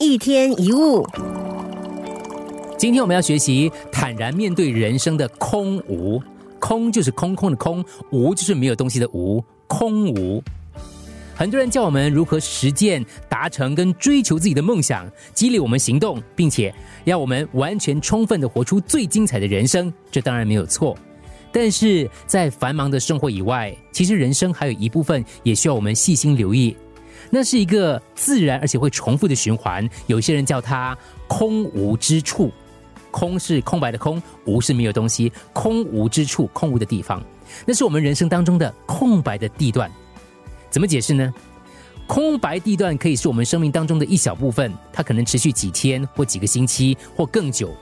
一天一物，今天我们要学习坦然面对人生的空无。空就是空空的空，无就是没有东西的无。空无。很多人教我们如何实践、达成跟追求自己的梦想，激励我们行动，并且要我们完全充分的活出最精彩的人生。这当然没有错。但是在繁忙的生活以外，其实人生还有一部分也需要我们细心留意。那是一个自然而且会重复的循环。有些人叫它空无之处，空是空白的空，无是没有东西，空无之处，空无的地方，那是我们人生当中的空白的地段。怎么解释呢？空白地段可以是我们生命当中的一小部分，它可能持续几天或几个星期或更久。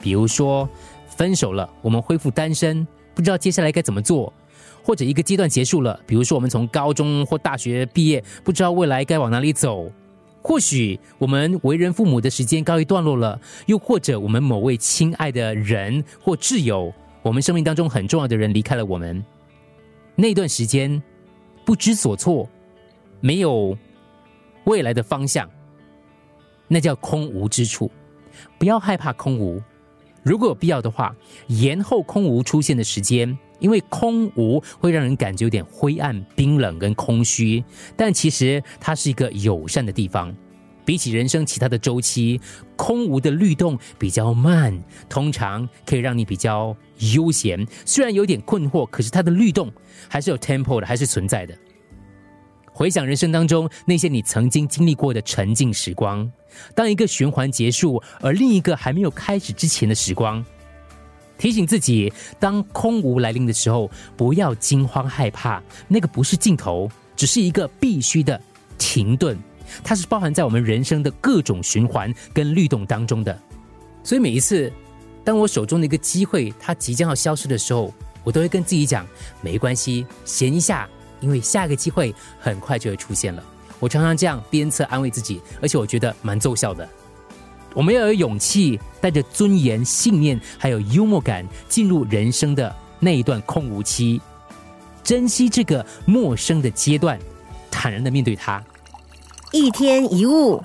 比如说，分手了，我们恢复单身，不知道接下来该怎么做。或者一个阶段结束了，比如说我们从高中或大学毕业，不知道未来该往哪里走；或许我们为人父母的时间告一段落了，又或者我们某位亲爱的人或挚友，我们生命当中很重要的人离开了我们，那段时间不知所措，没有未来的方向，那叫空无之处。不要害怕空无，如果有必要的话，延后空无出现的时间。因为空无会让人感觉有点灰暗、冰冷跟空虚，但其实它是一个友善的地方。比起人生其他的周期，空无的律动比较慢，通常可以让你比较悠闲。虽然有点困惑，可是它的律动还是有 tempo 的，还是存在的。回想人生当中那些你曾经经历过的沉静时光，当一个循环结束，而另一个还没有开始之前的时光。提醒自己，当空无来临的时候，不要惊慌害怕。那个不是尽头，只是一个必须的停顿。它是包含在我们人生的各种循环跟律动当中的。所以每一次，当我手中的一个机会它即将要消失的时候，我都会跟自己讲：没关系，闲一下，因为下一个机会很快就会出现了。我常常这样鞭策安慰自己，而且我觉得蛮奏效的。我们要有勇气，带着尊严、信念，还有幽默感，进入人生的那一段空无期，珍惜这个陌生的阶段，坦然的面对它。一天一物。